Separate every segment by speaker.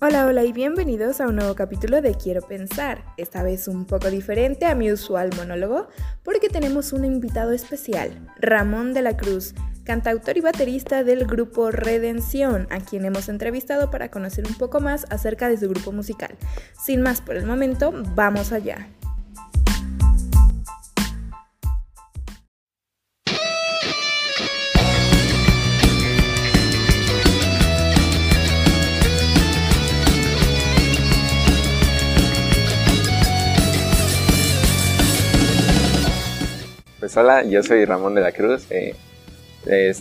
Speaker 1: Hola, hola y bienvenidos a un nuevo capítulo de Quiero Pensar, esta vez un poco diferente a mi usual monólogo porque tenemos un invitado especial, Ramón de la Cruz, cantautor y baterista del grupo Redención, a quien hemos entrevistado para conocer un poco más acerca de su grupo musical. Sin más por el momento, vamos allá.
Speaker 2: Pues hola, yo soy Ramón de la Cruz. Eh,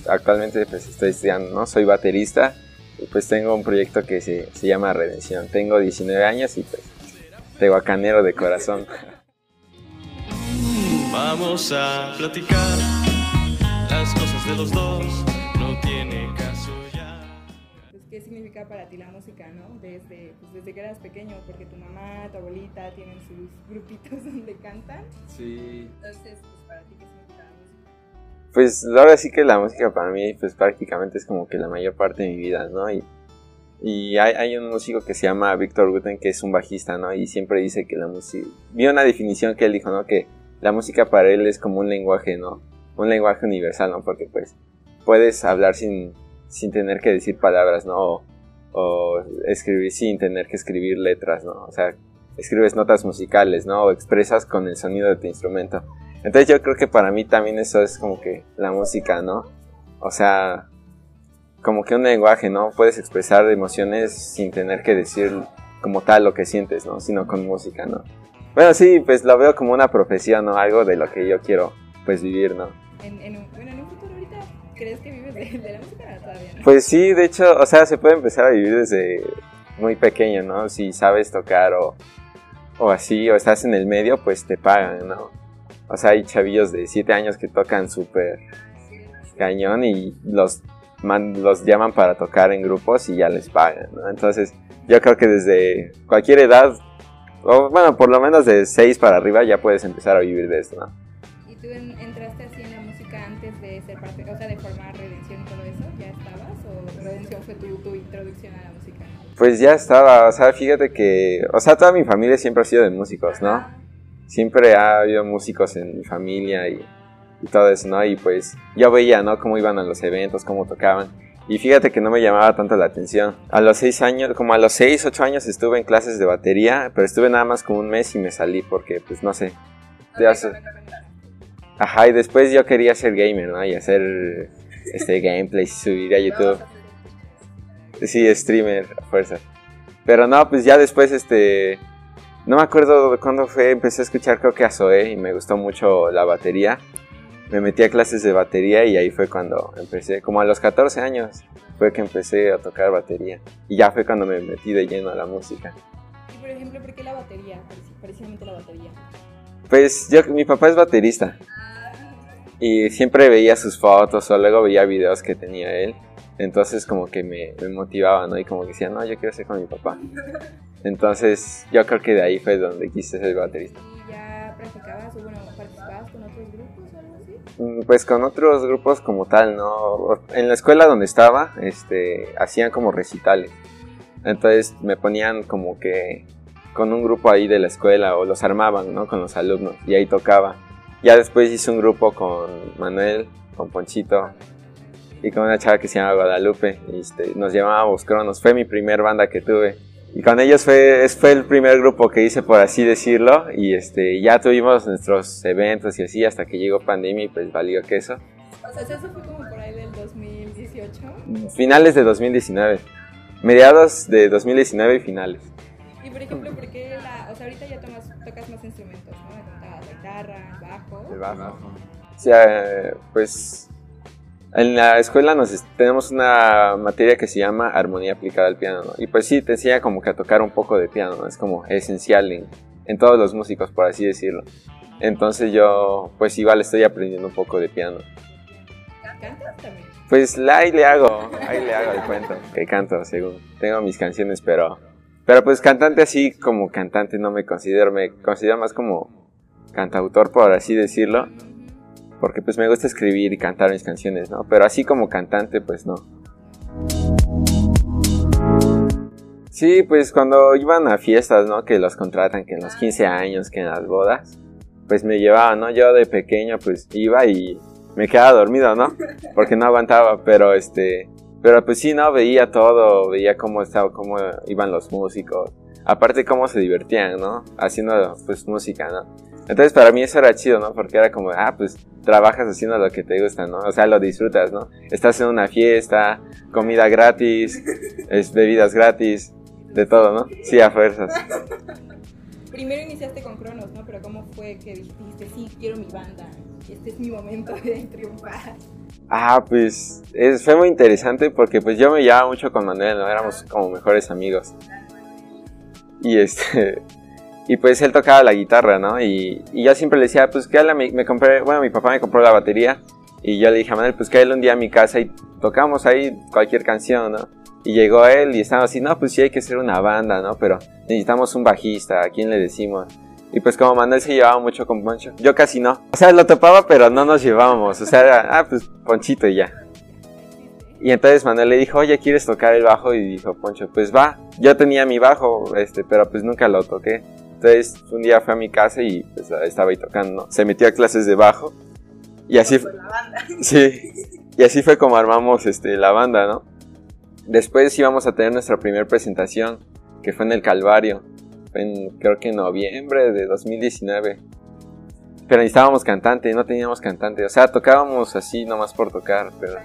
Speaker 2: actualmente pues estoy estudiando, ¿no? Soy baterista y pues tengo un proyecto que se, se llama Redención. Tengo 19 años y pues tehuacanero de corazón.
Speaker 3: Vamos a platicar las cosas de los dos, no tiene caso ya.
Speaker 1: Pues, ¿Qué significa para ti la música, no? Desde, pues, desde que eras pequeño, porque tu mamá, tu abuelita tienen sus grupitos donde cantan.
Speaker 2: Sí.
Speaker 1: Entonces, Pues
Speaker 2: ahora sí que la música para mí pues prácticamente es como que la mayor parte de mi vida, ¿no? Y, y hay, hay un músico que se llama Víctor Guten que es un bajista, ¿no? Y siempre dice que la música... Vi una definición que él dijo, ¿no? Que la música para él es como un lenguaje, ¿no? Un lenguaje universal, ¿no? Porque pues puedes hablar sin, sin tener que decir palabras, ¿no? O, o escribir sin tener que escribir letras, ¿no? O sea, escribes notas musicales, ¿no? O expresas con el sonido de tu instrumento. Entonces yo creo que para mí también eso es como que la música, ¿no? O sea, como que un lenguaje, ¿no? Puedes expresar emociones sin tener que decir como tal lo que sientes, ¿no? Sino con música, ¿no? Bueno, sí, pues lo veo como una profesión, ¿no? Algo de lo que yo quiero, pues, vivir, ¿no?
Speaker 1: En, en bueno, en un futuro ahorita, ¿crees que vives de, de la música todavía no?
Speaker 2: Pues sí, de hecho, o sea, se puede empezar a vivir desde muy pequeño, ¿no? Si sabes tocar o, o así, o estás en el medio, pues te pagan, ¿no? O sea, hay chavillos de 7 años que tocan súper cañón y los, man- los llaman para tocar en grupos y ya les pagan, ¿no? Entonces, yo creo que desde cualquier edad, o bueno, por lo menos de 6 para arriba ya puedes empezar a vivir de esto, ¿no?
Speaker 1: ¿Y tú en- entraste así en la música antes de ser parte, o sea, de formar Redención y todo eso? ¿Ya estabas? ¿O Redención fue tu, tu introducción a la música?
Speaker 2: Pues ya estaba, o sea, fíjate que, o sea, toda mi familia siempre ha sido de músicos, ¿no? Siempre ha habido músicos en mi familia y, y todo eso, ¿no? Y pues yo veía, ¿no? Cómo iban a los eventos, cómo tocaban. Y fíjate que no me llamaba tanto la atención. A los seis años, como a los seis, ocho años estuve en clases de batería, pero estuve nada más como un mes y me salí porque, pues no sé. Sé. Ajá, y después yo quería ser gamer, ¿no? Y hacer este gameplays y subir a YouTube. Sí, streamer, a fuerza. Pero no, pues ya después, este... No me acuerdo de cuándo fue, empecé a escuchar creo que a Zoé y me gustó mucho la batería. Me metí a clases de batería y ahí fue cuando empecé, como a los 14 años, fue que empecé a tocar batería. Y ya fue cuando me metí de lleno a la música.
Speaker 1: Y por ejemplo, ¿por qué la batería? Preci- Precisamente la batería.
Speaker 2: Pues yo, mi papá es baterista. Y siempre veía sus fotos o luego veía videos que tenía él. Entonces como que me, me motivaba, ¿no? Y como que decía, no, yo quiero ser con mi papá. Entonces yo creo que de ahí fue donde quise ser baterista.
Speaker 1: ¿Y ya practicabas o bueno, participabas con otros grupos o algo así?
Speaker 2: Mm, Pues con otros grupos como tal, ¿no? En la escuela donde estaba, este, hacían como recitales. Entonces me ponían como que con un grupo ahí de la escuela o los armaban, ¿no? Con los alumnos y ahí tocaba. Ya después hice un grupo con Manuel, con Ponchito y con una chava que se llama Guadalupe. y, este, nos llamábamos Cronos. Fue mi primer banda que tuve. Y con ellos fue, fue el primer grupo que hice, por así decirlo. Y este, ya tuvimos nuestros eventos y así hasta que llegó pandemia y pues valió queso.
Speaker 1: O sea, eso fue como por ahí del 2018.
Speaker 2: Finales de 2019. Mediados de 2019 y finales.
Speaker 1: Y por ejemplo, ¿por qué la, o sea, ahorita ya tomas, tocas más instrumentos, ¿no? La guitarra, bajo.
Speaker 2: El bajo. O sea, pues en la escuela nos tenemos una materia que se llama armonía aplicada al piano, ¿no? Y pues sí, te enseña como que a tocar un poco de piano, ¿no? Es como esencial en, en todos los músicos, por así decirlo. Entonces yo, pues igual estoy aprendiendo un poco de piano.
Speaker 1: ¿Cantas también?
Speaker 2: Pues ahí le hago, ahí le hago el cuento, que canto, según. Tengo mis canciones, pero... Pero pues cantante así como cantante no me considero, me considero más como cantautor, por así decirlo. Porque pues me gusta escribir y cantar mis canciones, ¿no? Pero así como cantante, pues no. Sí, pues cuando iban a fiestas, ¿no? Que los contratan, que en los 15 años, que en las bodas, pues me llevaban, ¿no? Yo de pequeño pues iba y me quedaba dormido, ¿no? Porque no aguantaba, pero este, pero pues sí, ¿no? Veía todo, veía cómo estaba, cómo iban los músicos, aparte cómo se divertían, ¿no? Haciendo pues música, ¿no? Entonces para mí eso era chido, ¿no? Porque era como, ah, pues trabajas haciendo lo que te gusta, ¿no? O sea, lo disfrutas, ¿no? Estás en una fiesta, comida gratis, es, bebidas gratis, de todo, ¿no? Sí, a fuerzas.
Speaker 1: Primero iniciaste con Cronos, ¿no? Pero ¿cómo fue que dijiste, sí, quiero mi banda, este es mi momento de triunfar?
Speaker 2: Ah, pues es, fue muy interesante porque pues yo me llevaba mucho con Manuel, ¿no? Éramos como mejores amigos. Y este, y pues él tocaba la guitarra, ¿no? Y, y yo siempre le decía, pues que me, me compré, bueno, mi papá me compró la batería y yo le dije a Manuel, pues que un día a mi casa y tocamos ahí cualquier canción, ¿no? Y llegó él y estábamos así, no, pues sí hay que ser una banda, ¿no? Pero necesitamos un bajista, ¿a quién le decimos? Y pues como Manuel se llevaba mucho con Poncho, yo casi no. O sea, lo topaba, pero no nos llevábamos. O sea, era, ah, pues Ponchito y ya. Y entonces Manuel le dijo, oye, ¿quieres tocar el bajo? Y dijo Poncho, pues va. Yo tenía mi bajo, este, pero pues nunca lo toqué. Entonces un día fue a mi casa y pues, estaba ahí tocando, Se metió a clases de bajo y así fue. Sí, y así fue como armamos este, la banda, ¿no? Después íbamos a tener nuestra primera presentación, que fue en el Calvario, fue en, creo que en noviembre de 2019. Pero necesitábamos cantante, no teníamos cantante, o sea, tocábamos así nomás por tocar, pero...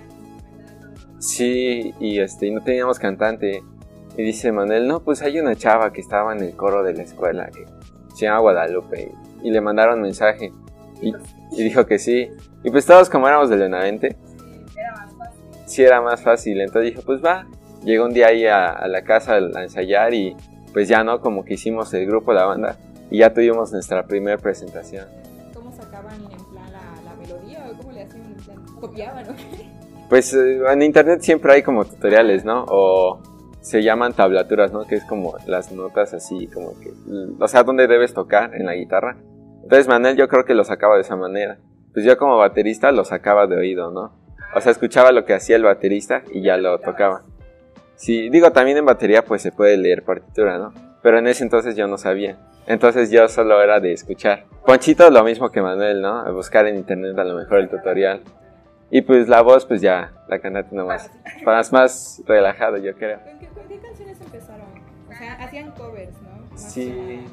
Speaker 2: Sí, y este, no teníamos cantante. Y dice Manuel, no, pues hay una chava que estaba en el coro de la escuela que se llama Guadalupe. Y, le mandaron mensaje. Y, dijo que sí. Y pues todos como éramos de Lenavente. Era más fácil. Sí, era más fácil. Entonces dijo, pues va. Llegó un día ahí a, la casa a ensayar y pues ya no, como que hicimos el grupo, la banda. Y ya tuvimos nuestra primera presentación.
Speaker 1: ¿Cómo sacaban en plan la, melodía o cómo le hacían? ¿Copiaban o?
Speaker 2: Pues eh, en internet siempre hay como tutoriales, ¿no? O se llaman tablaturas, ¿no? Que es como las notas así, como que, o sea, dónde debes tocar en la guitarra. Entonces Manuel yo creo que lo sacaba de esa manera. Pues yo como baterista lo sacaba de oído, ¿no? O sea, escuchaba lo que hacía el baterista y ya lo tocaba. Sí, digo, también en batería pues se puede leer partitura, ¿no? Pero en ese entonces yo no sabía. Entonces yo solo era de escuchar. Ponchito lo mismo que Manuel, ¿no? buscar en internet a lo mejor el tutorial. Y pues la voz, pues ya, la cantante nomás. Para más relajado, yo creo.
Speaker 1: ¿Con qué, canciones empezaron? O sea, hacían covers, ¿no?
Speaker 2: sí.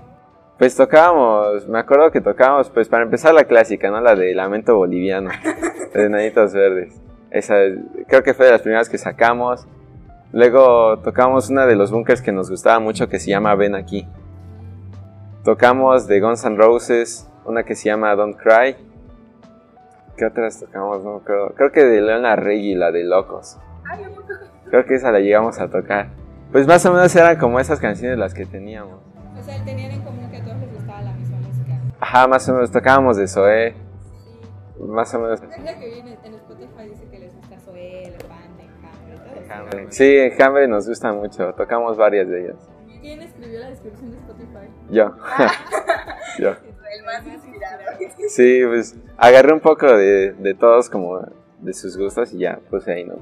Speaker 2: Pues tocábamos, me acuerdo que tocábamos, pues para empezar la clásica, ¿no? La de Lamento Boliviano, de Nanitos Verdes. Esa creo que fue de las primeras que sacamos. Luego tocamos una de los bunkers que nos gustaba mucho que se llama Ven aquí. Tocamos de Guns N' Roses, una que se llama Don't Cry ¿Qué otras tocamos? No creo. Creo que de Leona Reggie, la de Locos. Creo que esa la llegamos a tocar. Pues más o menos eran como esas canciones las que teníamos.
Speaker 1: O sea, tenían en común que a todos les gustaba la misma música.
Speaker 2: Ajá, más o menos tocábamos de Zoé.
Speaker 1: Sí.
Speaker 2: Más o menos.
Speaker 1: que viene en Spotify dice que les gusta Zoé, Elefante, Enjambre, todo
Speaker 2: Sí, Enjambre nos gusta mucho. Tocamos varias de ellas.
Speaker 1: ¿Quién escribió la descripción de Spotify?
Speaker 2: Yo. Yo.
Speaker 1: El más inspirado.
Speaker 2: Sí, pues agarré un poco de, de todos como de sus gustos y ya puse ahí, ¿no?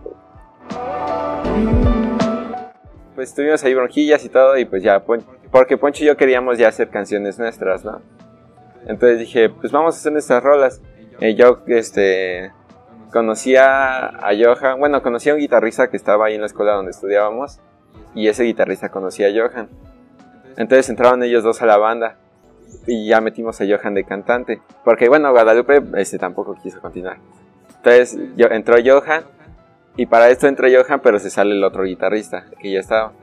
Speaker 2: Pues tuvimos ahí bronquillas y todo y pues ya, porque Poncho y yo queríamos ya hacer canciones nuestras, ¿no? Entonces dije, pues vamos a hacer nuestras rolas. Y yo, este, conocía a Johan, bueno, conocía a un guitarrista que estaba ahí en la escuela donde estudiábamos y ese guitarrista conocía a Johan. Entonces entraron ellos dos a la banda y ya metimos a Johan de cantante. Porque bueno, Guadalupe este, tampoco quiso continuar. Entonces yo, entró Johan y para esto entró Johan, pero se sale el otro guitarrista que ya estaba.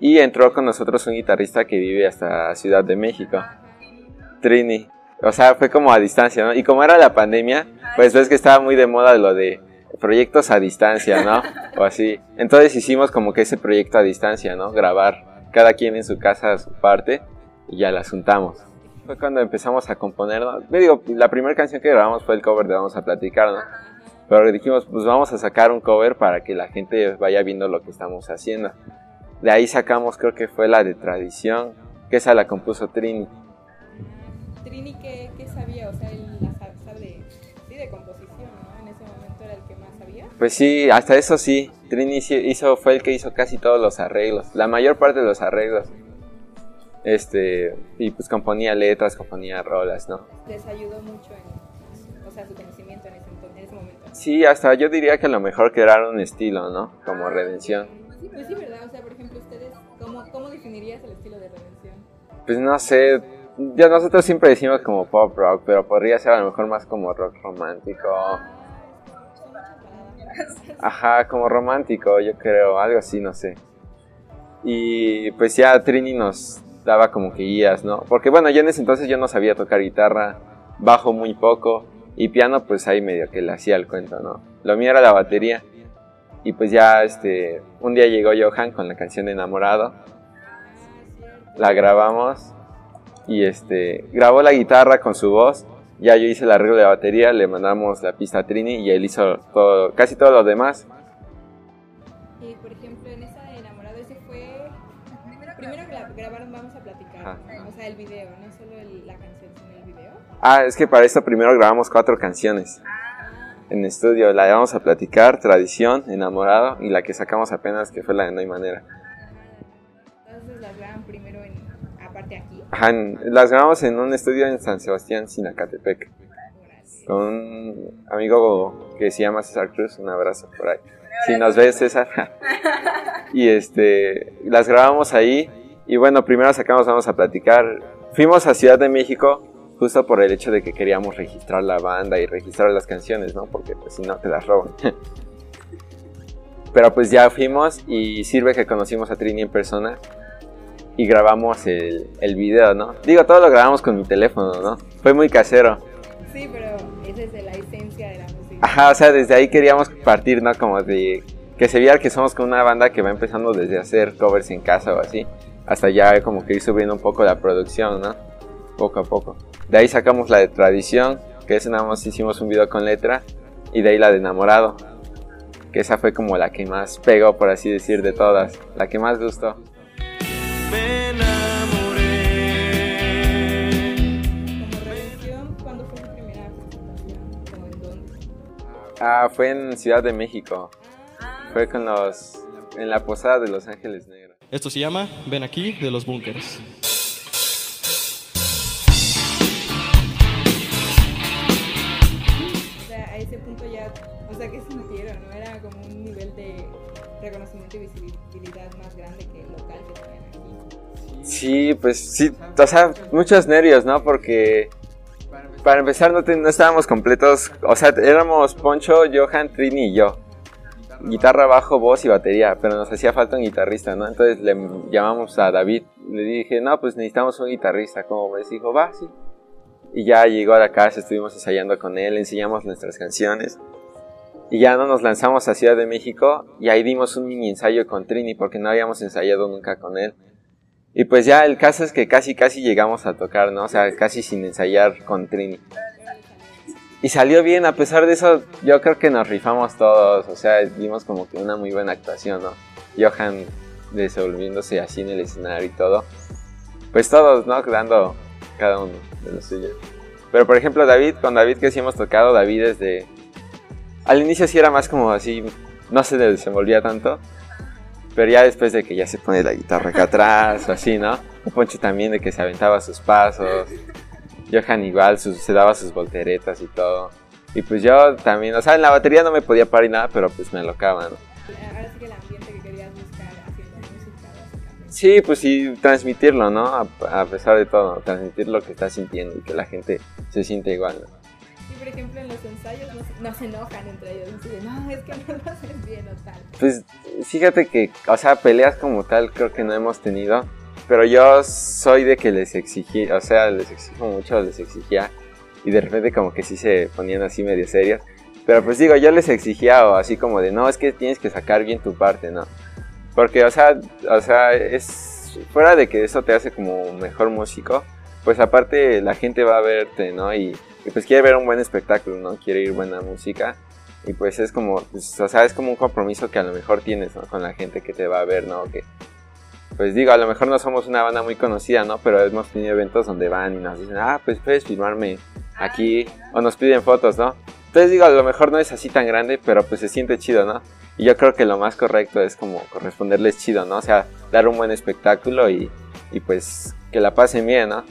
Speaker 2: Y entró con nosotros un guitarrista que vive hasta Ciudad de México, Trini. O sea, fue como a distancia, ¿no? Y como era la pandemia, pues ves que estaba muy de moda lo de proyectos a distancia, ¿no? O así. Entonces hicimos como que ese proyecto a distancia, ¿no? Grabar cada quien en su casa su parte y ya la juntamos fue cuando empezamos a componer, ¿no? Me digo, la primera canción que grabamos fue el cover de Vamos a Platicar, ¿no? Pero dijimos, pues vamos a sacar un cover para que la gente vaya viendo lo que estamos haciendo. De ahí sacamos, creo que fue la de Tradición, que esa la compuso Trini.
Speaker 1: Trini, ¿qué, qué sabía? O sea, él sabe de, sí, de composición, ¿no? En ese momento era el que más sabía.
Speaker 2: Pues sí, hasta eso sí. Trini hizo, fue el que hizo casi todos los arreglos, la mayor parte de los arreglos. Este, y pues componía letras, componía rolas, ¿no?
Speaker 1: Les ayudó mucho en, o sea, su conocimiento en ese, en ese momento.
Speaker 2: Sí, hasta yo diría que a lo mejor crearon un estilo, ¿no? Como redención.
Speaker 1: Sí, pues sí, ¿verdad? O sea, por ejemplo, ustedes, ¿cómo, cómo definirías el estilo de redención?
Speaker 2: Pues no sé, ya nosotros siempre decimos como pop rock, pero podría ser a lo mejor más como rock romántico. Ajá, como romántico, yo creo, algo así, no sé. Y pues ya Trini nos daba como que guías, ¿no? Porque bueno, yo en ese entonces yo no sabía tocar guitarra, bajo muy poco, y piano pues ahí medio que le hacía el cuento, ¿no? Lo mío era la batería. Y pues ya este, un día llegó Johan con la canción Enamorado, la grabamos y este grabó la guitarra con su voz. Ya yo hice el arreglo de la batería, le mandamos la pista a Trini y él hizo todo, casi todo lo demás.
Speaker 1: O sea, el video, no solo el- la canción, sino el video.
Speaker 2: Ah, es que para esto primero grabamos cuatro canciones en estudio. La de Vamos a platicar, Tradición, Enamorado y la que sacamos apenas que fue la de No hay manera.
Speaker 1: Entonces las graban primero en, aparte aquí.
Speaker 2: Ajá, en- las grabamos en un estudio en San Sebastián, Sinacatepec, con un amigo que se llama César Cruz. Un abrazo por ahí. Si nos ves, César. y este, las grabamos ahí. Y bueno, primero sacamos Vamos a platicar. Fuimos a Ciudad de México justo por el hecho de que queríamos registrar la banda y registrar las canciones, ¿no? Porque pues si no te las roban. Pero pues ya fuimos y sirve que conocimos a Trini en persona y grabamos el, el video, ¿no? Digo, todo lo grabamos con mi teléfono, ¿no? Fue muy casero.
Speaker 1: Sí, pero esa es de la esencia de la música.
Speaker 2: Ajá, o sea, desde ahí queríamos partir, ¿no? Como de que se viera que somos con una banda que va empezando desde hacer covers en casa o así, hasta ya como que ir subiendo un poco la producción, ¿no? Poco a poco. De ahí sacamos la de Tradición, que esa nada más hicimos un video con letra, y de ahí la de Enamorado, que esa fue como la que más pegó, por así decir, de todas, la que más gustó.
Speaker 3: Me enamoré.
Speaker 1: Como redención, ¿cuándo fue su primera presentación? ¿O en dónde?
Speaker 2: Ah, fue en Ciudad de México, fue con los... en la posada de Los Ángeles Negros.
Speaker 3: Esto se llama Ven aquí de los Bunkers.
Speaker 1: O sea, a ese punto ya, o sea, ¿qué sintieron? ¿No? Era como un nivel de reconocimiento y visibilidad más grande que el local que tenían aquí.
Speaker 2: Sí, pues sí, o sea, muchos nervios, ¿no? Porque para empezar no, te- no estábamos completos, o sea, éramos Poncho, Johan, Trini y yo. Guitarra, bajo, voz y batería, pero nos hacía falta un guitarrista, ¿no? Entonces le llamamos a David, le dije, no, pues necesitamos un guitarrista, como me dijo, va, sí. Y ya llegó a la casa, estuvimos ensayando con él, enseñamos nuestras canciones. Y ya no nos lanzamos a Ciudad de México y ahí dimos un mini ensayo con Trini porque no habíamos ensayado nunca con él. Y pues ya el caso es que casi casi llegamos a tocar, ¿no? O sea, casi sin ensayar con Trini. Y salió bien, a pesar de eso, yo creo que nos rifamos todos, o sea, dimos como que una muy buena actuación, ¿no? Johan desenvolviéndose así en el escenario y todo. Pues todos, ¿no? Dando cada uno de lo suyo. Pero por ejemplo, David, con David que sí hemos tocado, David desde... Al inicio sí era más como así, no se desenvolvía tanto. Pero ya después de que ya se pone la guitarra acá atrás o así, ¿no? Poncho también de que se aventaba sus pasos. Johan igual sus- se daba sus volteretas y todo. Y pues yo también, o sea, en la batería no me podía parar y nada, pero pues me alocaba, ¿no?
Speaker 1: Ahora sí que el ambiente que querías buscar haciendo música.
Speaker 2: Sí, pues sí, transmitirlo, ¿no? A, a pesar de todo, transmitir lo que estás sintiendo y que la gente se siente igual, ¿no?
Speaker 1: Y por ejemplo, en los ensayos no no se enojan entre ellos. Así de, no, es que no lo haces bien o tal.
Speaker 2: Pues fíjate que, o sea, peleas como tal creo que no hemos tenido. Pero yo soy de que les exigí, o sea, les exijo mucho, les exigía. Y de repente como que sí se ponían así medio serios. Pero pues digo, yo les exigía o así como de, no, es que tienes que sacar bien tu parte, ¿no? Porque, o sea, o sea, es fuera de que eso te hace como mejor músico, pues aparte la gente va a verte, ¿no? Y, pues quiere ver un buen espectáculo, ¿no? Quiere ir buena música. Y pues es como, pues, o sea, es como un compromiso que a lo mejor tienes, ¿no? Con la gente que te va a ver, ¿no? Que, pues digo, a lo mejor no somos una banda muy conocida, ¿no? Pero hemos tenido eventos donde van y nos dicen, ah, pues puedes filmarme aquí, o nos piden fotos, ¿no? Entonces digo, a lo mejor no es así tan grande, pero pues se siente chido, ¿no? Y yo creo que lo más correcto es como corresponderles chido, ¿no? O sea, dar un buen espectáculo y, y pues que la pasen bien, ¿no?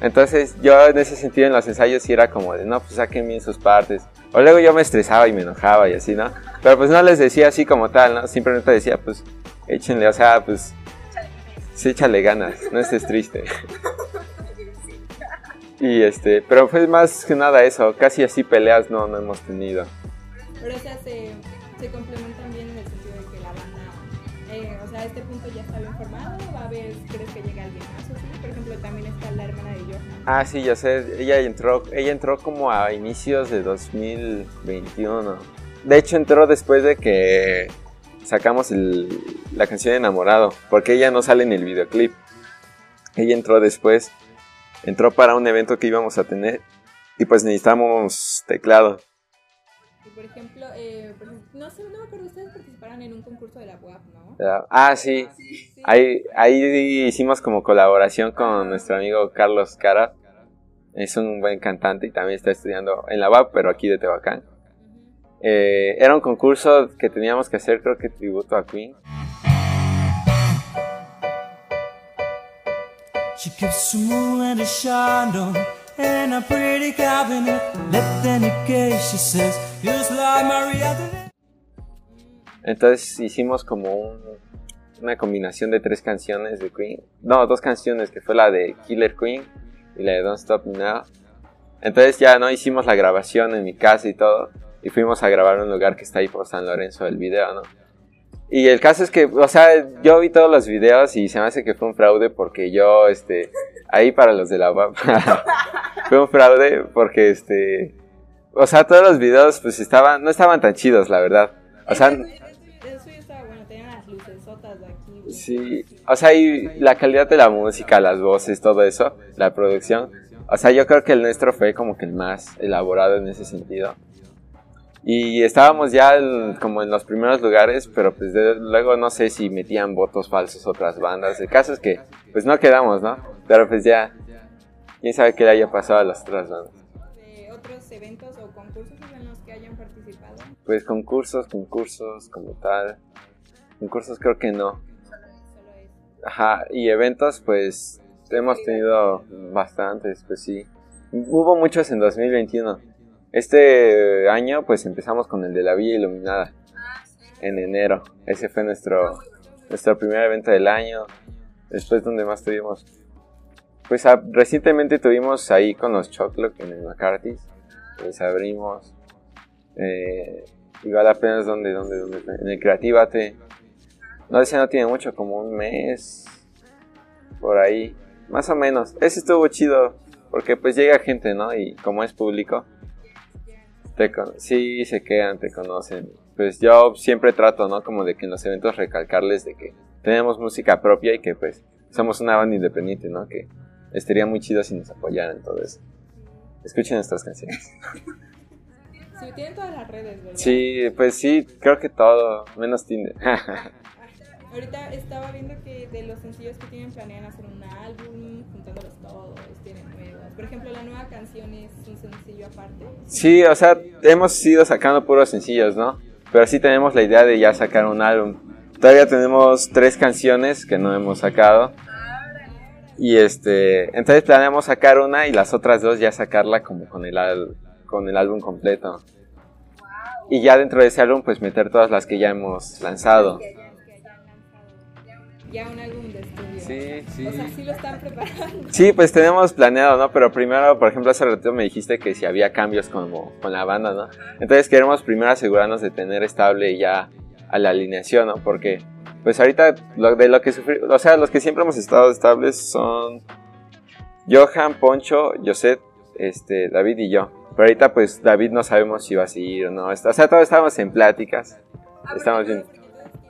Speaker 2: Entonces yo en ese sentido en los ensayos sí era como de, no, pues saquen bien sus partes. O luego yo me estresaba y me enojaba y así, ¿no? Pero pues no les decía así como tal, ¿no? Simplemente decía, pues échenle, o sea, pues sí, échale ganas, no estés triste. Y este, pero fue más que nada eso, casi así peleas no, no hemos tenido.
Speaker 1: Pero o sea, se, se complementan bien en el sentido de que la banda, eh, o sea, a este punto ya está bien formado, va a haber, ¿crees que llegue alguien más o sí? Por ejemplo, también está la hermana de Johan.
Speaker 2: Ah, sí, ya sé, ella entró, ella entró como a inicios de 2021. De hecho, entró después de que sacamos el- la canción Enamorado, porque ella no sale en el videoclip. Ella entró después, entró para un evento que íbamos a tener y pues necesitamos teclado.
Speaker 1: Por ejemplo, eh, no sé, no me acuerdo, ustedes participaron en un concurso de la UAP, ¿no?
Speaker 2: Ah, sí,
Speaker 1: Sí.
Speaker 2: ahí, ahí hicimos como colaboración con nuestro amigo Carlos Cara. Es un buen cantante y también está estudiando en la UAP, pero aquí de Tehuacán. Eh, era un concurso que teníamos que hacer, creo que tributo a Queen.
Speaker 4: She keeps a moon and a shine in a pretty cabinet. Let any gaze, she says, just like Maria.
Speaker 2: Entonces hicimos como un- una combinación de tres canciones de Queen. No, dos canciones, que fue la de Killer Queen y la de Don't Stop Me Now. Entonces ya no hicimos la grabación en mi casa y todo. Y fuimos a grabar un lugar que está ahí por San Lorenzo, el video, ¿no? Y el caso es que, o sea, yo vi todos los videos y se me hace que fue un fraude porque yo, este, ahí para los de la UAP, fue un fraude porque, este, o sea, todos los videos pues estaban, no estaban tan chidos, la verdad. O sea, Sí, o sea, y la calidad de la música, las voces, todo eso, la producción. O sea, yo creo que el nuestro fue como que el más elaborado en ese sentido. Y estábamos ya como en los primeros lugares, pero pues de- luego no sé si metían votos falsos otras bandas. El caso es que pues no quedamos, ¿no? Pero pues ya, quién sabe qué le haya pasado a las otras bandas.
Speaker 1: de otros eventos o concursos en los que hayan participado.
Speaker 2: Pues concursos, concursos como tal. Concursos creo que no. Ajá, y eventos, pues hemos tenido bastantes, pues sí. Hubo muchos en 2021. Este año, pues empezamos con el de la Villa Iluminada en enero. Ese fue nuestro, nuestro primer evento del año. Después, donde más tuvimos? Pues ah, recientemente tuvimos ahí con los Choclock en el McCarthy's. Les abrimos. Eh, igual apenas donde, donde, donde, en el Creativate. No, ese no tiene mucho, como un mes. Por ahí. Más o menos. Ese estuvo chido. Porque pues llega gente, ¿no? Y como es público. Te con- sí, se quedan, te conocen. Pues yo siempre trato, ¿no? Como de que en los eventos recalcarles de que tenemos música propia y que pues somos una banda independiente, ¿no? Que estaría muy chido si nos apoyaran todo eso. Escuchen nuestras canciones.
Speaker 1: Sí, tienen todas las redes, ¿verdad?
Speaker 2: Sí, pues sí, creo que todo, menos Tinder.
Speaker 1: Ahorita estaba viendo que de los sencillos que tienen planean hacer un álbum, juntándolos todos, tienen. Por ejemplo, la nueva canción es un sencillo aparte.
Speaker 2: Sí, o sea, hemos ido sacando puros sencillos, ¿no? Pero sí tenemos la idea de ya sacar un álbum. Todavía tenemos tres canciones que no hemos sacado. Y este, entonces planeamos sacar una y las otras dos ya sacarla como con el, al- con el álbum completo. Y ya dentro de ese álbum pues meter todas las que ya hemos lanzado.
Speaker 1: Ya un álbum de estudio.
Speaker 2: Sí, sí.
Speaker 1: O sea, sí lo están preparando.
Speaker 2: Sí, pues tenemos planeado, ¿no? Pero primero, por ejemplo, hace rato me dijiste que si había cambios como con la banda, ¿no? Entonces queremos primero asegurarnos de tener estable ya a la alineación, ¿no? Porque, pues ahorita, lo, de lo que sufrí, o sea, los que siempre hemos estado estables son Johan, Poncho, José, este, David y yo. Pero ahorita, pues, David no sabemos si va a seguir o no. O sea, todos estamos en pláticas. Estamos bien.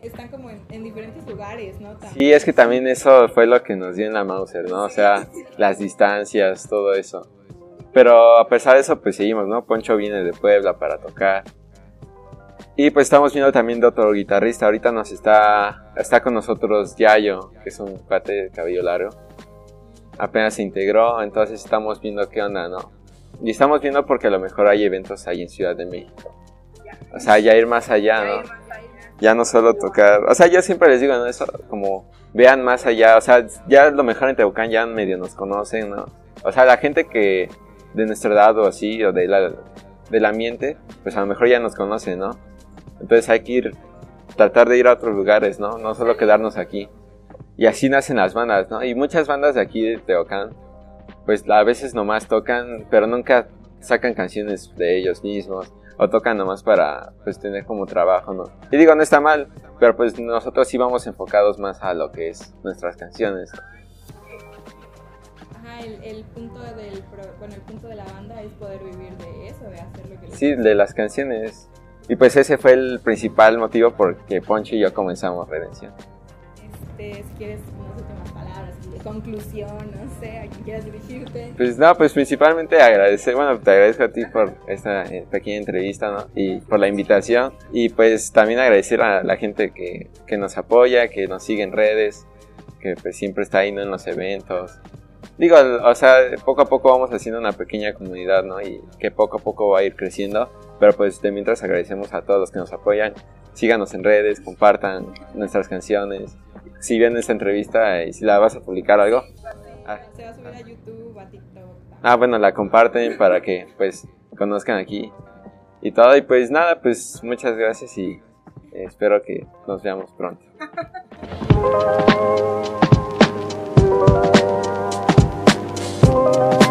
Speaker 1: Están como en, en diferentes lugares, ¿no? También.
Speaker 2: Sí, es que también eso fue lo que nos dio en la Mauser, ¿no? O sea, las distancias, todo eso. Pero a pesar de eso, pues seguimos, ¿no? Poncho viene de Puebla para tocar. Y pues estamos viendo también de otro guitarrista. Ahorita nos está, está con nosotros Yayo, que es un cuate de cabello largo. Apenas se integró, entonces estamos viendo qué onda, ¿no? y estamos viendo porque a lo mejor hay eventos ahí en Ciudad de México. O sea, ya ir más allá, ¿no? Ya no solo tocar, o sea, yo siempre les digo, ¿no? Eso, como vean más allá, o sea, ya lo mejor en Tehuacán ya medio nos conocen, ¿no? O sea, la gente que de nuestra edad o así, o de la, del ambiente, pues a lo mejor ya nos conoce, ¿no? Entonces hay que ir, tratar de ir a otros lugares, ¿no? No solo quedarnos aquí. Y así nacen las bandas, ¿no? Y muchas bandas de aquí de Tehuacán, pues a veces nomás tocan, pero nunca sacan canciones de ellos mismos. O tocan nomás para, pues, tener como trabajo, ¿no? Y digo, no está mal, pero pues nosotros sí vamos enfocados más a lo que es nuestras canciones.
Speaker 1: Ajá, el, el punto del pro- bueno, el punto de la banda es poder vivir de eso, de hacer lo que les
Speaker 2: Sí, de las canciones. Y pues ese fue el principal motivo por que Poncho y yo comenzamos Redención.
Speaker 1: Este, si quieres unas últimas palabras conclusión, no sé, a quien quieras dirigirte.
Speaker 2: Pues no, pues principalmente agradecer, bueno, te agradezco a ti por esta eh, pequeña entrevista, ¿no? Y por la invitación. Y pues también agradecer a la gente que, que nos apoya, que nos sigue en redes, que pues siempre está ahí, ¿no? En los eventos. Digo, o sea, poco a poco vamos haciendo una pequeña comunidad, ¿no? Y que poco a poco va a ir creciendo. Pero pues de mientras agradecemos a todos los que nos apoyan. Síganos en redes, compartan nuestras canciones si ven esta entrevista y si la vas a publicar algo. Ah,
Speaker 1: se va a subir a YouTube, a TikTok.
Speaker 2: Ah, bueno, la comparten para que pues conozcan aquí y todo. Y pues nada, pues muchas gracias y eh, espero que nos veamos pronto.